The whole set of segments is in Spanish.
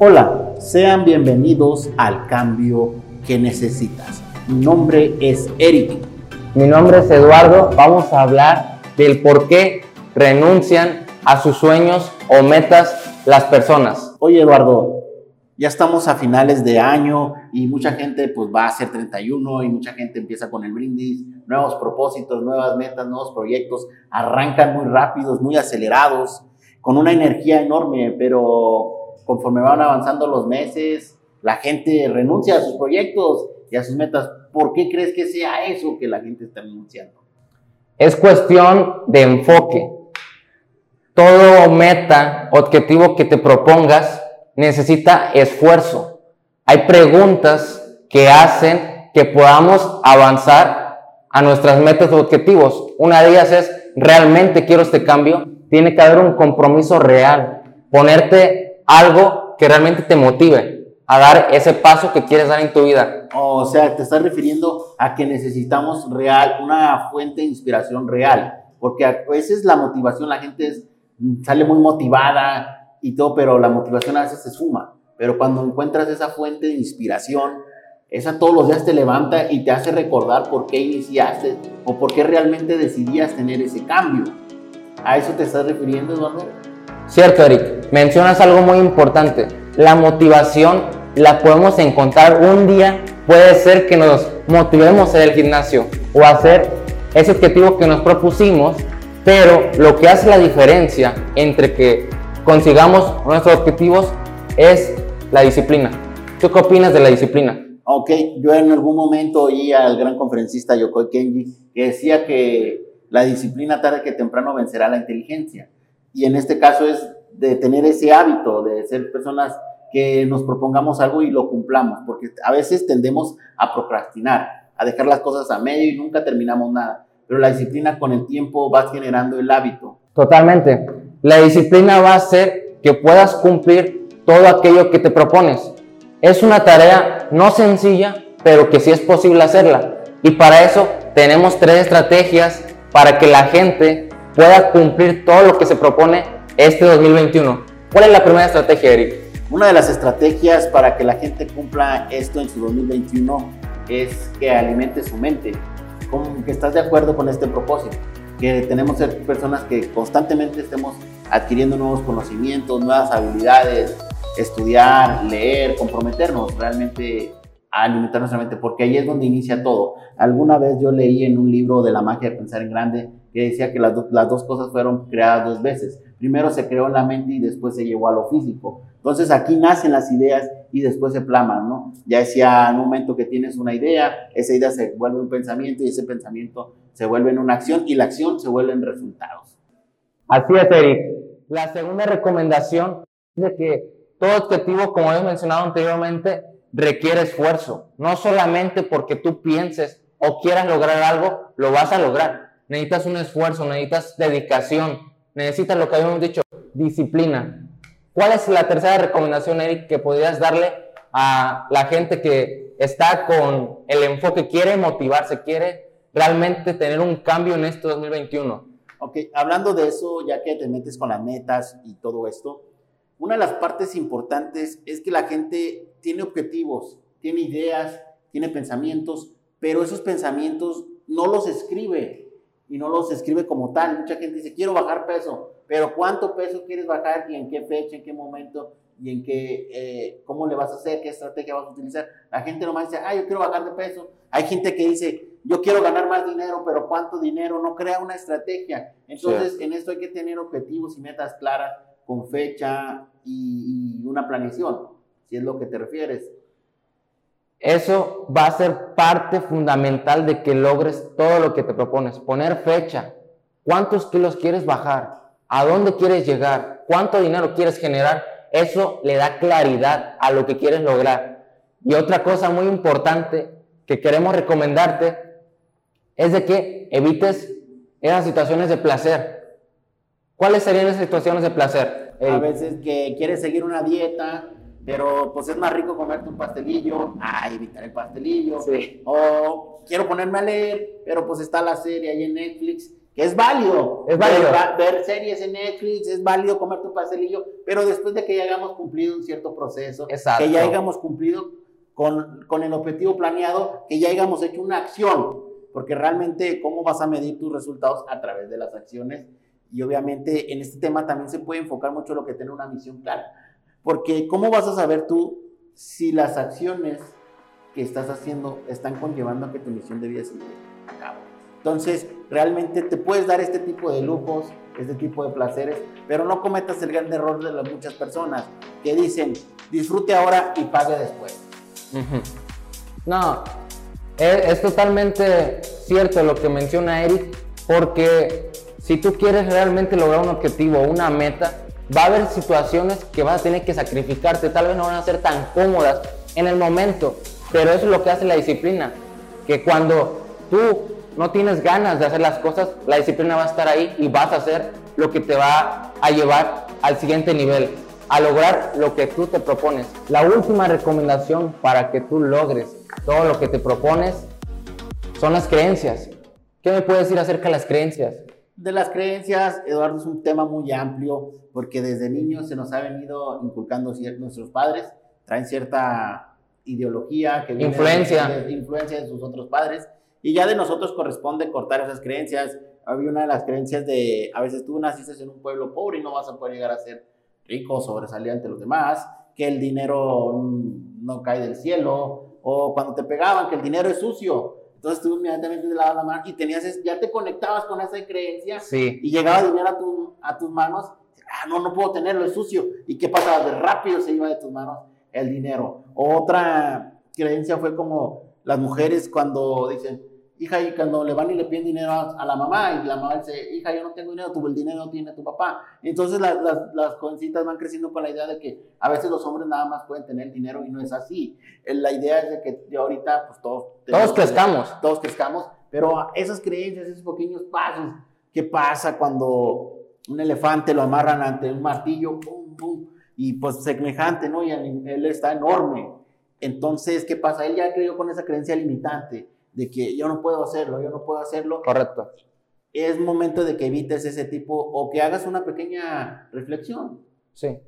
Hola, sean bienvenidos al cambio que necesitas. Mi nombre es Eric. Mi nombre es Eduardo. Vamos a hablar del por qué renuncian a sus sueños o metas las personas. Oye Eduardo, ya estamos a finales de año y mucha gente pues va a ser 31 y mucha gente empieza con el brindis, nuevos propósitos, nuevas metas, nuevos proyectos, arrancan muy rápidos, muy acelerados, con una energía enorme, pero conforme van avanzando los meses, la gente renuncia a sus proyectos y a sus metas. ¿Por qué crees que sea eso que la gente está renunciando? Es cuestión de enfoque. Todo meta, objetivo que te propongas necesita esfuerzo. Hay preguntas que hacen que podamos avanzar a nuestras metas o objetivos. Una de ellas es, ¿realmente quiero este cambio? Tiene que haber un compromiso real. Ponerte algo que realmente te motive a dar ese paso que quieres dar en tu vida. O sea, te estás refiriendo a que necesitamos real, una fuente de inspiración real, porque a veces la motivación, la gente sale muy motivada y todo, pero la motivación a veces se suma. Pero cuando encuentras esa fuente de inspiración, esa todos los días te levanta y te hace recordar por qué iniciaste o por qué realmente decidías tener ese cambio. ¿A eso te estás refiriendo, Eduardo? Cierto, Eric. Mencionas algo muy importante. La motivación la podemos encontrar un día. Puede ser que nos motivemos en el gimnasio o hacer ese objetivo que nos propusimos, pero lo que hace la diferencia entre que consigamos nuestros objetivos es la disciplina. ¿Tú qué opinas de la disciplina? Ok, yo en algún momento oí al gran conferencista Yokoi Kenji que decía que la disciplina tarde que temprano vencerá la inteligencia. Y en este caso es de tener ese hábito, de ser personas que nos propongamos algo y lo cumplamos, porque a veces tendemos a procrastinar, a dejar las cosas a medio y nunca terminamos nada. Pero la disciplina con el tiempo va generando el hábito. Totalmente. La disciplina va a hacer que puedas cumplir todo aquello que te propones. Es una tarea no sencilla, pero que sí es posible hacerla. Y para eso tenemos tres estrategias para que la gente pueda cumplir todo lo que se propone este 2021. ¿Cuál es la primera estrategia, Eric? Una de las estrategias para que la gente cumpla esto en su 2021 es que alimente su mente, que estás de acuerdo con este propósito, que tenemos ser personas que constantemente estemos adquiriendo nuevos conocimientos, nuevas habilidades, estudiar, leer, comprometernos realmente a alimentar nuestra mente, porque ahí es donde inicia todo. Alguna vez yo leí en un libro de la magia de pensar en grande que decía que las, dos cosas fueron creadas dos veces. Primero se creó en la mente y después se llevó a lo físico. Entonces aquí nacen las ideas y después se plaman, ¿no? Ya decía en un momento que tienes una idea, esa idea se vuelve un pensamiento y ese pensamiento se vuelve en una acción y la acción se vuelve en resultados. Así es, Eric. La segunda recomendación es que todo objetivo, como hemos mencionado anteriormente, requiere esfuerzo. No solamente porque tú pienses o quieras lograr algo, lo vas a lograr necesitas un esfuerzo, necesitas dedicación, necesitas lo que habíamos dicho, disciplina. ¿Cuál es la tercera recomendación, Eric, que podrías darle a la gente que está con el enfoque, quiere motivarse, quiere realmente tener un cambio en este 2021? Ok, hablando de eso, ya que te metes con las metas y todo esto, una de las partes importantes es que la gente tiene objetivos, tiene ideas, tiene pensamientos, pero esos pensamientos no los escribe, y no los escribe como tal. Mucha gente dice, quiero bajar peso, pero ¿cuánto peso quieres bajar y en qué fecha, en qué momento y en qué, eh, cómo le vas a hacer, qué estrategia vas a utilizar? La gente nomás dice, ah, yo quiero bajar de peso. Hay gente que dice, yo quiero ganar más dinero, pero ¿cuánto dinero? No crea una estrategia. Entonces, en esto hay que tener objetivos y metas claras con fecha y, y una planeación, si es lo que te refieres. Eso va a ser parte fundamental de que logres todo lo que te propones. Poner fecha. ¿Cuántos kilos quieres bajar? ¿A dónde quieres llegar? ¿Cuánto dinero quieres generar? Eso le da claridad a lo que quieres lograr. Y otra cosa muy importante que queremos recomendarte es de que evites esas situaciones de placer. ¿Cuáles serían esas situaciones de placer? A veces que quieres seguir una dieta pero pues es más rico comerte un pastelillo, a evitar el pastelillo. O quiero ponerme a leer, pero pues está la serie ahí en Netflix que es válido. Es válido. Ver, ver, series en Netflix, es válido comer tu pastelillo, pero después de que ya hayamos cumplido un cierto proceso, Exacto. que ya hayamos cumplido con, con el objetivo planeado, que ya hayamos hecho una acción, porque realmente cómo vas a medir tus resultados a través de las acciones y obviamente en este tema también se puede enfocar mucho lo que tiene una misión clara, porque cómo vas a saber tú si las acciones que estás haciendo están conllevando a que tu misión de vida se lleve a cabo. Entonces, realmente te puedes dar este tipo de lujos, este tipo de placeres, pero no cometas el gran error de las muchas personas que dicen, disfrute ahora y pague después. No, es, es, totalmente cierto lo que menciona Eric, porque si tú quieres realmente lograr un objetivo, una meta, va a haber situaciones que vas a tener que sacrificarte, tal vez no van a ser tan cómodas en el momento, pero eso es lo que hace la disciplina, que cuando tú no tienes ganas de hacer las cosas, la disciplina va a estar ahí y vas a hacer lo que te va a llevar al siguiente nivel, a lograr lo que tú te propones. La última recomendación para que tú logres todo lo que te propones son las creencias. ¿Qué me puedes decir acerca de las creencias? De las creencias, Eduardo, es un tema muy amplio porque desde niños se nos ha venido inculcando nuestros padres, traen cierta ideología que viene influencia. De, de, influencia de sus otros padres y ya de nosotros corresponde cortar esas creencias. Había una de las creencias de, a veces tú naciste en un pueblo pobre y no vas a poder llegar a ser rico, sobresalir ante los demás, que el dinero no cae del cielo, o cuando te pegaban, que el dinero es sucio. Entonces tú inmediatamente te lavas la mano y tenías, ya te conectabas con esa creencia sí. y llegaba dinero a, tu, a tus manos. Ah, no, no puedo tenerlo, es sucio. ¿Y qué pasaba? De rápido se iba de tus manos el dinero. Otra creencia fue como las mujeres cuando dicen, hija, y cuando le van y le piden dinero a, a, la mamá, y la mamá dice, hija, yo no tengo dinero, tu, el dinero no tiene tu papá. Entonces las, las, las jovencitas van creciendo con la idea de que a veces los hombres nada más pueden tener dinero y no es así. La idea es de que ahorita, pues todos... Todos crezcamos. Todos crezcamos, pero esas creencias, esos pequeños pasos, ¿qué pasa cuando un elefante lo amarran ante un martillo, pum, pum, y pues semejante, ¿no? Y él está enorme. Entonces, ¿qué pasa? Él ya creyó con esa creencia limitante de que yo no puedo hacerlo, yo no puedo hacerlo. Correcto. Es momento de que evites ese tipo o que hagas una pequeña reflexión. Sí.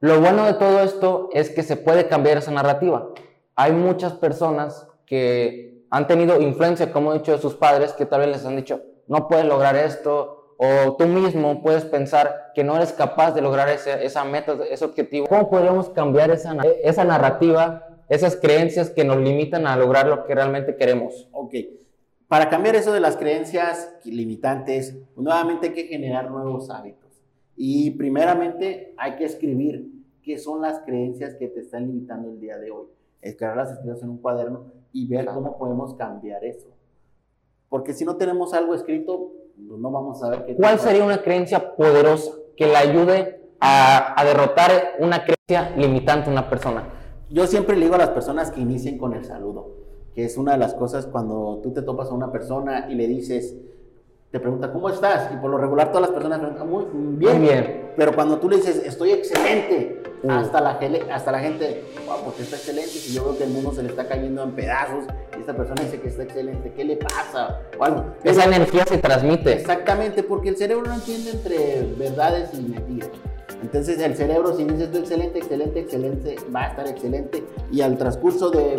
Lo bueno de todo esto es que se puede cambiar esa narrativa. Hay muchas personas que han tenido influencia, como he dicho, de sus padres, que tal vez les han dicho, no puedes lograr esto, o tú mismo puedes pensar que no eres capaz de lograr ese, esa meta, ese objetivo. ¿Cómo podríamos cambiar esa, esa narrativa esas creencias que nos limitan a lograr lo que realmente queremos. Ok. Para cambiar eso de las creencias limitantes, nuevamente hay que generar nuevos hábitos. Y primeramente hay que escribir qué son las creencias que te están limitando el día de hoy. Escribirlas escritas en un cuaderno y ver cómo podemos cambiar eso. Porque si no tenemos algo escrito, pues no vamos a ver qué. ¿Cuál sería una creencia poderosa que le ayude a, a derrotar una creencia limitante a una persona? Yo siempre le digo a las personas que inicien con el saludo, que es una de las cosas cuando tú te topas a una persona y le dices, te pregunta, ¿cómo estás? Y por lo regular todas las personas preguntan, muy bien. Muy bien. Pero cuando tú le dices, estoy excelente, uh. hasta, la, hasta la gente, wow, porque está excelente, si yo veo que el mundo se le está cayendo en pedazos, y esta persona dice que está excelente, ¿qué le pasa? O algo. Esa Pero, energía se transmite. Exactamente, porque el cerebro no entiende entre verdades y mentiras. Entonces el cerebro, si dices tú excelente, excelente, excelente, va a estar excelente. Y al transcurso de,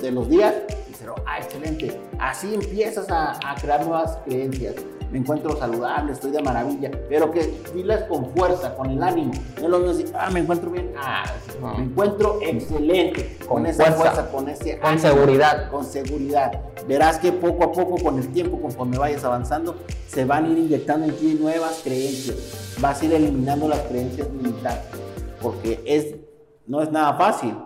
de los días, dice, ah, excelente. Así empiezas a, a, crear nuevas creencias. Me encuentro saludable, estoy de maravilla. Pero que dilas con fuerza, con el ánimo. No lo mismo decir, ah, me encuentro bien. Ah, me encuentro excelente. Con, con esa fuerza, fuerza, con ese Con ánimo, seguridad. Con seguridad. Verás que poco a poco, con el tiempo, conforme vayas avanzando, se van a ir inyectando en ti nuevas creencias. Vas a ir eliminando las creencias limitantes. Porque es, no es nada fácil,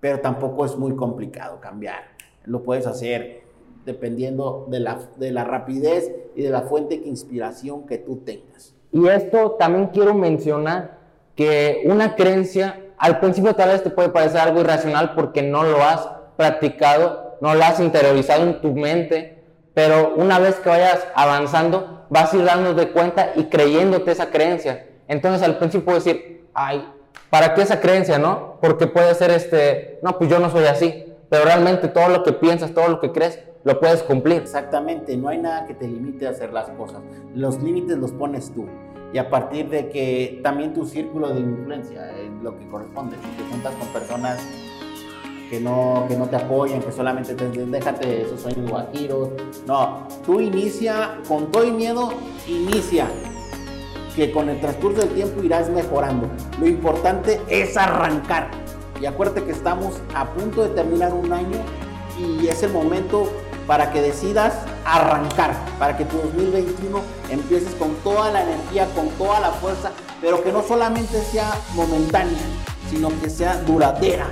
pero tampoco es muy complicado cambiar. Lo puedes hacer dependiendo de la, de la rapidez y de la fuente de inspiración que tú tengas. Y esto también quiero mencionar que una creencia al principio tal vez te puede parecer algo irracional porque no lo has practicado, no lo has interiorizado en tu mente, pero una vez que vayas avanzando vas a ir dándote cuenta y creyéndote esa creencia. Entonces al principio decir, ay, ¿para qué esa creencia, no? Porque puede ser este, no, pues yo no soy así. Pero realmente todo lo que piensas, todo lo que crees, lo puedes cumplir. Exactamente, no hay nada que te limite a hacer las cosas. Los límites los pones tú. Y a partir de que también tu círculo de influencia es lo que corresponde. Si te juntas con personas que no, que no te apoyan, que solamente te déjate esos sueños guajiros. No, tú inicia, con todo y miedo, inicia. Que con el transcurso del tiempo irás mejorando. Lo importante es arrancar. Y acuérdate que estamos a punto de terminar un año y es el momento para que decidas arrancar, para que tu 2021 empieces con toda la energía, con toda la fuerza, pero que no solamente sea momentánea, sino que sea duradera,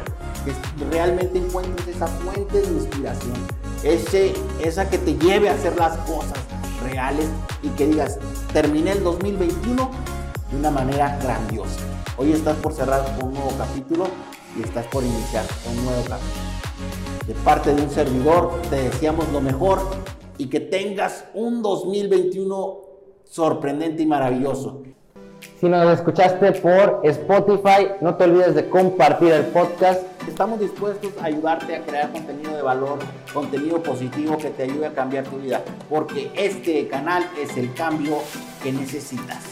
que realmente encuentres esa fuente de inspiración, ese, esa que te lleve a hacer las cosas reales y que digas, terminé el 2021 de una manera grandiosa. Hoy estás por cerrar un nuevo capítulo y estás por iniciar un nuevo capítulo. De parte de un servidor, te deseamos lo mejor y que tengas un 2021 sorprendente y maravilloso. Si nos escuchaste por Spotify, no te olvides de compartir el podcast. Estamos dispuestos a ayudarte a crear contenido de valor, contenido positivo que te ayude a cambiar tu vida, porque este canal es el cambio que necesitas.